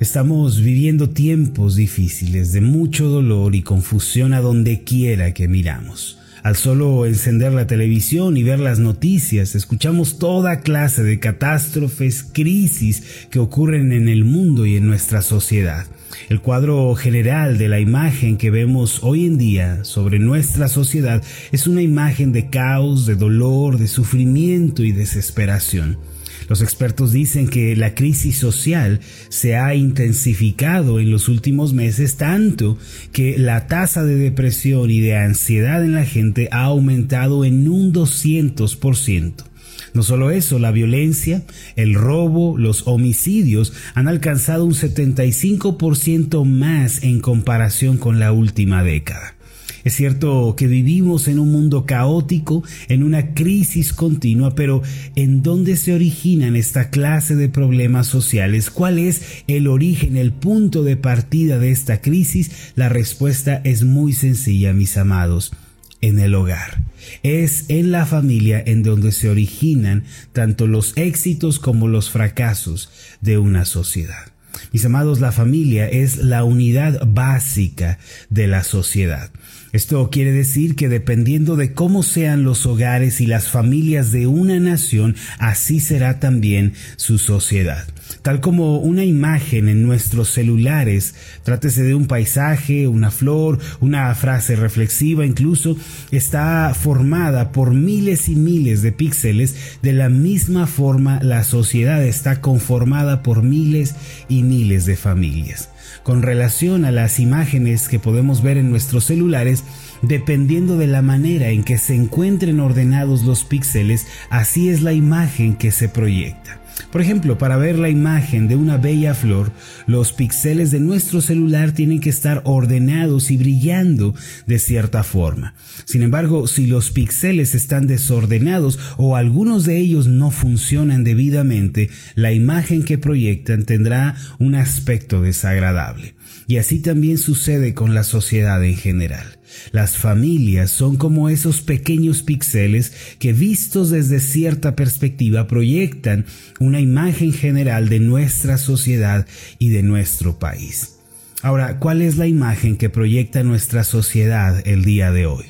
Estamos viviendo tiempos difíciles de mucho dolor y confusión a donde quiera que miramos. Al solo encender la televisión y ver las noticias, escuchamos toda clase de catástrofes, crisis que ocurren en el mundo y en nuestra sociedad. El cuadro general de la imagen que vemos hoy en día sobre nuestra sociedad es una imagen de caos, de dolor, de sufrimiento y desesperación. Los expertos dicen que la crisis social se ha intensificado en los últimos meses tanto que la tasa de depresión y de ansiedad en la gente ha aumentado en un 200%. No solo eso, la violencia, el robo, los homicidios han alcanzado un 75% más en comparación con la última década. Es cierto que vivimos en un mundo caótico, en una crisis continua, pero ¿en dónde se originan esta clase de problemas sociales? ¿Cuál es el origen, el punto de partida de esta crisis? La respuesta es muy sencilla, mis amados, en el hogar. Es en la familia en donde se originan tanto los éxitos como los fracasos de una sociedad. Mis amados, la familia es la unidad básica de la sociedad. Esto quiere decir que dependiendo de cómo sean los hogares y las familias de una nación, así será también su sociedad tal como una imagen en nuestros celulares, trátese de un paisaje, una flor, una frase reflexiva incluso, está formada por miles y miles de píxeles, de la misma forma la sociedad está conformada por miles y miles de familias. Con relación a las imágenes que podemos ver en nuestros celulares, dependiendo de la manera en que se encuentren ordenados los píxeles, así es la imagen que se proyecta. Por ejemplo, para ver la imagen de una bella flor, los píxeles de nuestro celular tienen que estar ordenados y brillando de cierta forma. Sin embargo, si los píxeles están desordenados o algunos de ellos no funcionan debidamente, la imagen que proyectan tendrá un aspecto desagradable. Y así también sucede con la sociedad en general. Las familias son como esos pequeños píxeles que vistos desde cierta perspectiva proyectan una imagen general de nuestra sociedad y de nuestro país. Ahora, ¿cuál es la imagen que proyecta nuestra sociedad el día de hoy?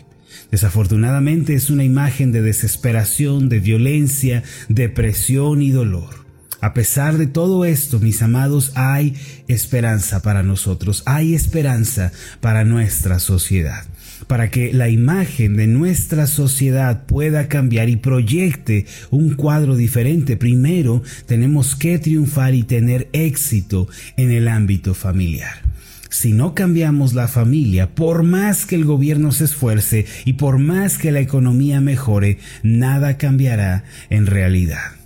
Desafortunadamente es una imagen de desesperación, de violencia, depresión y dolor. A pesar de todo esto, mis amados, hay esperanza para nosotros, hay esperanza para nuestra sociedad. Para que la imagen de nuestra sociedad pueda cambiar y proyecte un cuadro diferente, primero tenemos que triunfar y tener éxito en el ámbito familiar. Si no cambiamos la familia, por más que el gobierno se esfuerce y por más que la economía mejore, nada cambiará en realidad.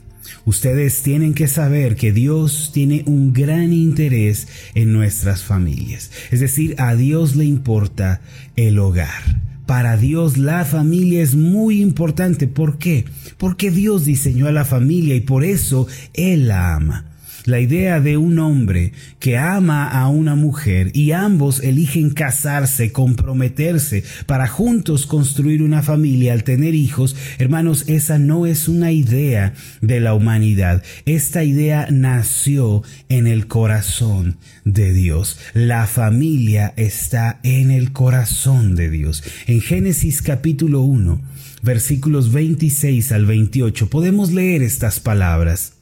Ustedes tienen que saber que Dios tiene un gran interés en nuestras familias. Es decir, a Dios le importa el hogar. Para Dios la familia es muy importante. ¿Por qué? Porque Dios diseñó a la familia y por eso Él la ama. La idea de un hombre que ama a una mujer y ambos eligen casarse, comprometerse para juntos construir una familia al tener hijos, hermanos, esa no es una idea de la humanidad. Esta idea nació en el corazón de Dios. La familia está en el corazón de Dios. En Génesis capítulo 1, versículos 26 al 28 podemos leer estas palabras.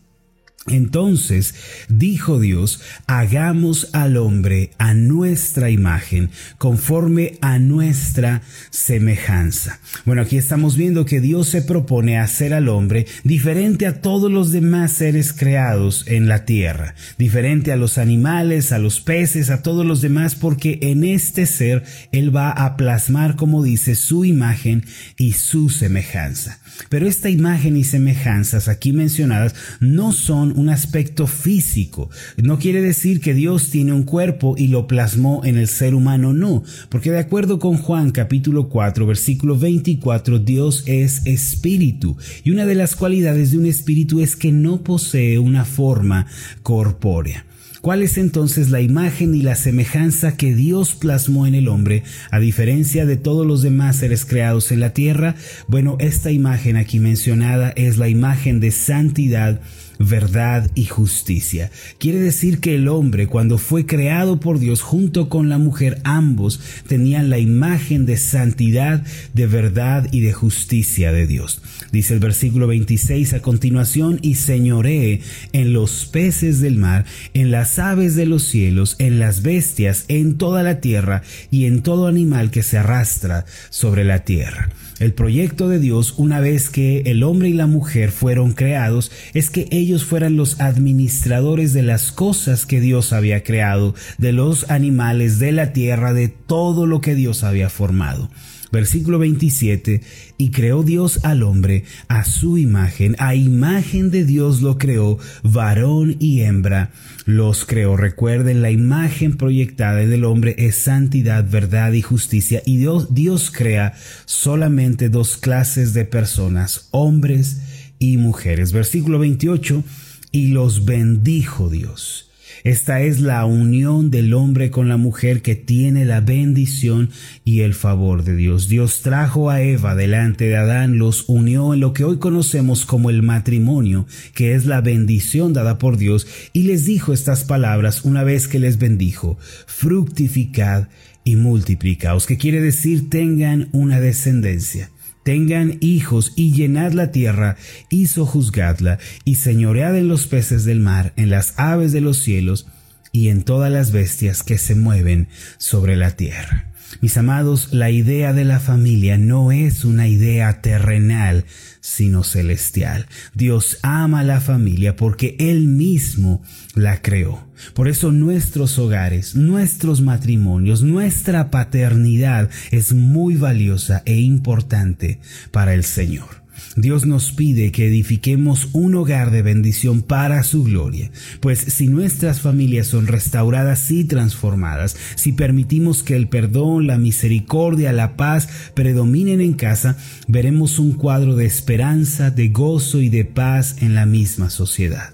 Entonces dijo Dios, hagamos al hombre a nuestra imagen, conforme a nuestra semejanza. Bueno, aquí estamos viendo que Dios se propone hacer al hombre diferente a todos los demás seres creados en la tierra, diferente a los animales, a los peces, a todos los demás, porque en este ser Él va a plasmar, como dice, su imagen y su semejanza. Pero esta imagen y semejanzas aquí mencionadas no son un aspecto físico. No quiere decir que Dios tiene un cuerpo y lo plasmó en el ser humano, no. Porque de acuerdo con Juan capítulo 4 versículo 24, Dios es espíritu. Y una de las cualidades de un espíritu es que no posee una forma corpórea. ¿Cuál es entonces la imagen y la semejanza que Dios plasmó en el hombre, a diferencia de todos los demás seres creados en la tierra? Bueno, esta imagen aquí mencionada es la imagen de santidad verdad y justicia. Quiere decir que el hombre, cuando fue creado por Dios junto con la mujer, ambos tenían la imagen de santidad, de verdad y de justicia de Dios. Dice el versículo 26 a continuación, y señoree en los peces del mar, en las aves de los cielos, en las bestias, en toda la tierra y en todo animal que se arrastra sobre la tierra. El proyecto de Dios, una vez que el hombre y la mujer fueron creados, es que ellos fueran los administradores de las cosas que Dios había creado, de los animales, de la tierra, de todo lo que Dios había formado. Versículo 27, y creó Dios al hombre a su imagen, a imagen de Dios lo creó, varón y hembra los creó. Recuerden, la imagen proyectada del hombre es santidad, verdad y justicia, y Dios, Dios crea solamente dos clases de personas, hombres y mujeres. Versículo 28, y los bendijo Dios esta es la unión del hombre con la mujer que tiene la bendición y el favor de Dios. Dios trajo a Eva delante de Adán, los unió en lo que hoy conocemos como el matrimonio, que es la bendición dada por Dios, y les dijo estas palabras una vez que les bendijo, fructificad y multiplicaos, que quiere decir tengan una descendencia tengan hijos y llenad la tierra y sojuzgadla y señoread en los peces del mar, en las aves de los cielos y en todas las bestias que se mueven sobre la tierra. Mis amados, la idea de la familia no es una idea terrenal, sino celestial. Dios ama a la familia porque Él mismo la creó. Por eso nuestros hogares, nuestros matrimonios, nuestra paternidad es muy valiosa e importante para el Señor. Dios nos pide que edifiquemos un hogar de bendición para su gloria, pues si nuestras familias son restauradas y transformadas, si permitimos que el perdón, la misericordia, la paz predominen en casa, veremos un cuadro de esperanza, de gozo y de paz en la misma sociedad.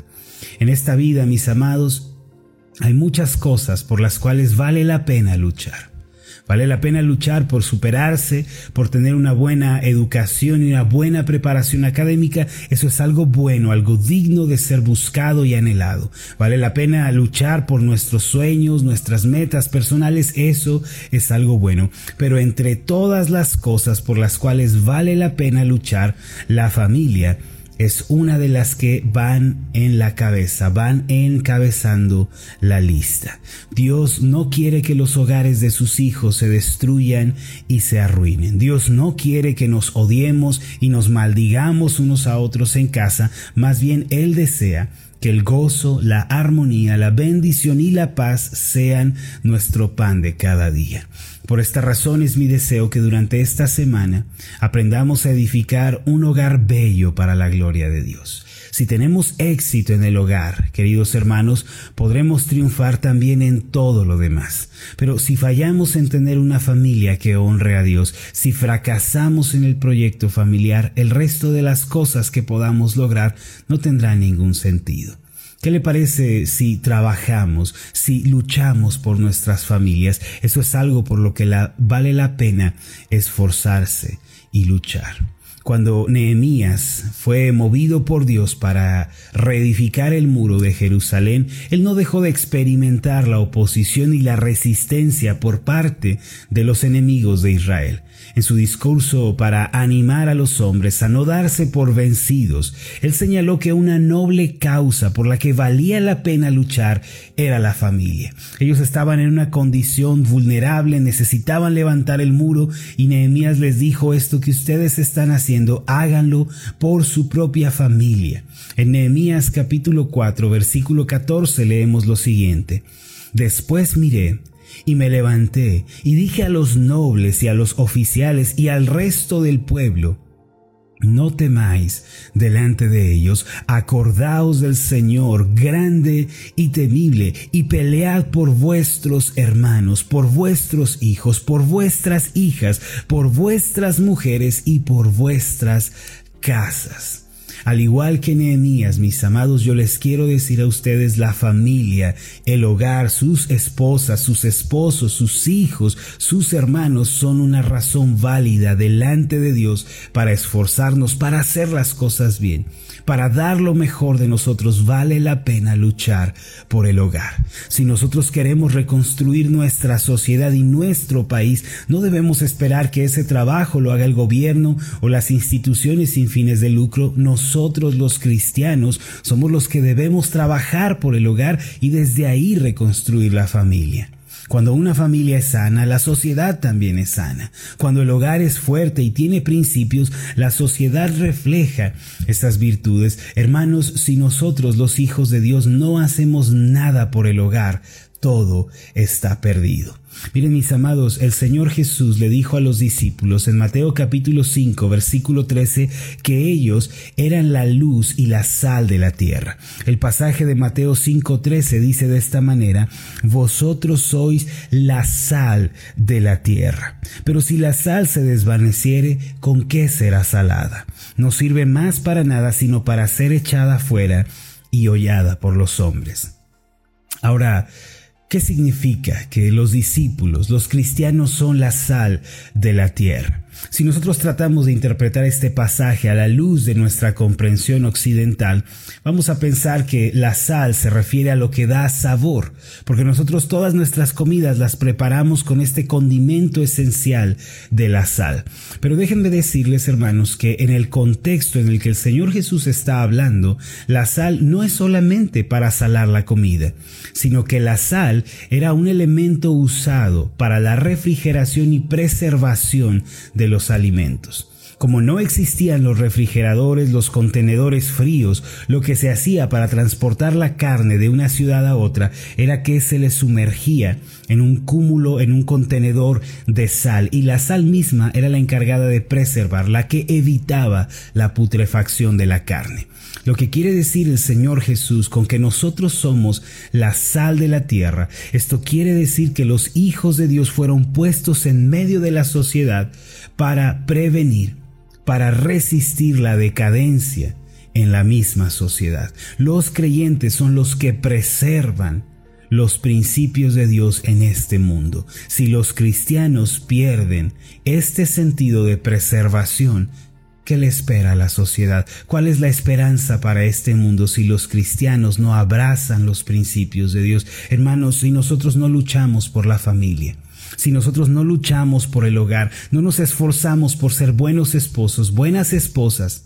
En esta vida, mis amados, hay muchas cosas por las cuales vale la pena luchar. Vale la pena luchar por superarse, por tener una buena educación y una buena preparación académica. Eso es algo bueno, algo digno de ser buscado y anhelado. Vale la pena luchar por nuestros sueños, nuestras metas personales. Eso es algo bueno. Pero entre todas las cosas por las cuales vale la pena luchar, la familia es una de las que van en la cabeza, van encabezando la lista. Dios no quiere que los hogares de sus hijos se destruyan y se arruinen. Dios no quiere que nos odiemos y nos maldigamos unos a otros en casa, más bien Él desea que el gozo, la armonía, la bendición y la paz sean nuestro pan de cada día. Por esta razón es mi deseo que durante esta semana aprendamos a edificar un hogar bello para la gloria de Dios. Si tenemos éxito en el hogar, queridos hermanos, podremos triunfar también en todo lo demás. Pero si fallamos en tener una familia que honre a Dios, si fracasamos en el proyecto familiar, el resto de las cosas que podamos lograr no tendrá ningún sentido. ¿Qué le parece si trabajamos, si luchamos por nuestras familias? Eso es algo por lo que vale la pena esforzarse y luchar. Cuando Nehemías fue movido por Dios para reedificar el muro de Jerusalén, él no dejó de experimentar la oposición y la resistencia por parte de los enemigos de Israel. En su discurso para animar a los hombres a no darse por vencidos, él señaló que una noble causa por la que valía la pena luchar era la familia. Ellos estaban en una condición vulnerable, necesitaban levantar el muro y Nehemías les dijo esto que ustedes están haciendo, háganlo por su propia familia. En Nehemías capítulo 4 versículo 14 leemos lo siguiente. Después miré y me levanté y dije a los nobles y a los oficiales y al resto del pueblo, no temáis delante de ellos, acordaos del Señor grande y temible, y pelead por vuestros hermanos, por vuestros hijos, por vuestras hijas, por vuestras mujeres y por vuestras casas. Al igual que Nehemías, mis amados, yo les quiero decir a ustedes la familia, el hogar, sus esposas, sus esposos, sus hijos, sus hermanos son una razón válida delante de Dios para esforzarnos, para hacer las cosas bien para dar lo mejor de nosotros vale la pena luchar por el hogar. Si nosotros queremos reconstruir nuestra sociedad y nuestro país, no debemos esperar que ese trabajo lo haga el gobierno o las instituciones sin fines de lucro. Nosotros los cristianos somos los que debemos trabajar por el hogar y desde ahí reconstruir la familia. Cuando una familia es sana, la sociedad también es sana. Cuando el hogar es fuerte y tiene principios, la sociedad refleja estas virtudes. Hermanos, si nosotros los hijos de Dios no hacemos nada por el hogar, todo está perdido. Miren mis amados, el Señor Jesús le dijo a los discípulos en Mateo capítulo 5 versículo 13 que ellos eran la luz y la sal de la tierra. El pasaje de Mateo 5:13 dice de esta manera, vosotros sois la sal de la tierra. Pero si la sal se desvaneciere, ¿con qué será salada? No sirve más para nada sino para ser echada fuera y hollada por los hombres. Ahora, ¿Qué significa que los discípulos, los cristianos son la sal de la tierra? Si nosotros tratamos de interpretar este pasaje a la luz de nuestra comprensión occidental, vamos a pensar que la sal se refiere a lo que da sabor, porque nosotros todas nuestras comidas las preparamos con este condimento esencial de la sal. Pero déjenme decirles, hermanos, que en el contexto en el que el Señor Jesús está hablando, la sal no es solamente para salar la comida, sino que la sal era un elemento usado para la refrigeración y preservación de los alimentos. Como no existían los refrigeradores, los contenedores fríos, lo que se hacía para transportar la carne de una ciudad a otra era que se le sumergía en un cúmulo, en un contenedor de sal, y la sal misma era la encargada de preservar, la que evitaba la putrefacción de la carne. Lo que quiere decir el Señor Jesús con que nosotros somos la sal de la tierra, esto quiere decir que los hijos de Dios fueron puestos en medio de la sociedad para prevenir, para resistir la decadencia en la misma sociedad. Los creyentes son los que preservan los principios de Dios en este mundo. Si los cristianos pierden este sentido de preservación, ¿Qué le espera a la sociedad? ¿Cuál es la esperanza para este mundo si los cristianos no abrazan los principios de Dios? Hermanos, si nosotros no luchamos por la familia, si nosotros no luchamos por el hogar, no nos esforzamos por ser buenos esposos, buenas esposas,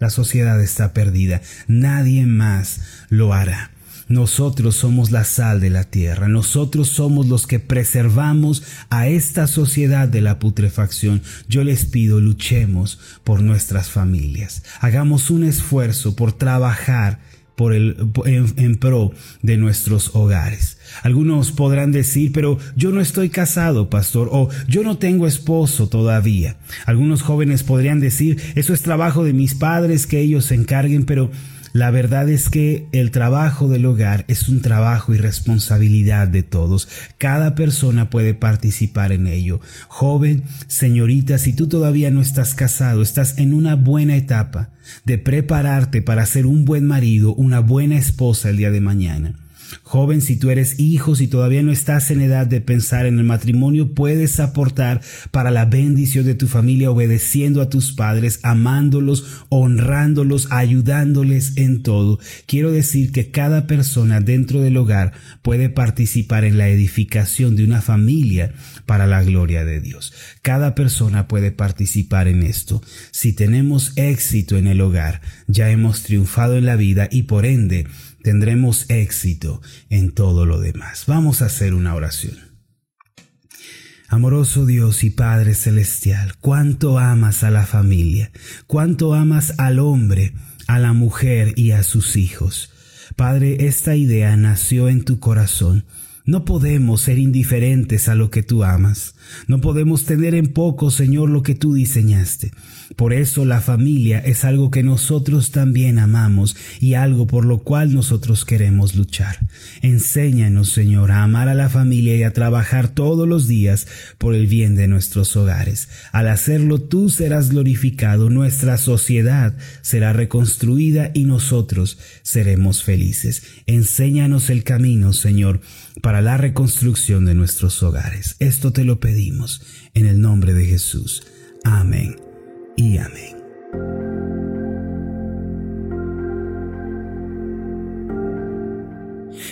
la sociedad está perdida. Nadie más lo hará. Nosotros somos la sal de la tierra, nosotros somos los que preservamos a esta sociedad de la putrefacción. Yo les pido, luchemos por nuestras familias, hagamos un esfuerzo por trabajar por el, en, en, pro de nuestros hogares. Algunos podrán decir, pero yo no estoy casado, pastor, o yo no tengo esposo todavía. Algunos jóvenes podrían decir, eso es trabajo de mis padres, que ellos se encarguen, pero la verdad es que el trabajo del hogar es un trabajo y responsabilidad de todos. Cada persona puede participar en ello. Joven, señorita, si tú todavía no estás casado, estás en una buena etapa de prepararte para ser un buen marido, una buena esposa el día de mañana. Joven, si tú eres hijo, si todavía no estás en edad de pensar en el matrimonio, puedes aportar para la bendición de tu familia obedeciendo a tus padres, amándolos, honrándolos, ayudándoles en todo. Quiero decir que cada persona dentro del hogar puede participar en la edificación de una familia para la gloria de Dios. Cada persona puede participar en esto. Si tenemos éxito en el hogar, ya hemos triunfado en la vida y por ende tendremos éxito en todo lo demás. Vamos a hacer una oración. Amoroso Dios y Padre Celestial, cuánto amas a la familia, cuánto amas al hombre, a la mujer y a sus hijos. Padre, esta idea nació en tu corazón No podemos ser indiferentes a lo que tú amas. No podemos tener en poco, Señor, lo que tú diseñaste. Por eso la familia es algo que nosotros también amamos y algo por lo cual nosotros queremos luchar. Enséñanos, Señor, a amar a la familia y a trabajar todos los días por el bien de nuestros hogares. Al hacerlo tú serás glorificado, nuestra sociedad será reconstruida y nosotros seremos felices. Enséñanos el camino, Señor, para la reconstrucción de nuestros hogares. Esto te lo pedimos en el nombre de Jesús. Amén y amén.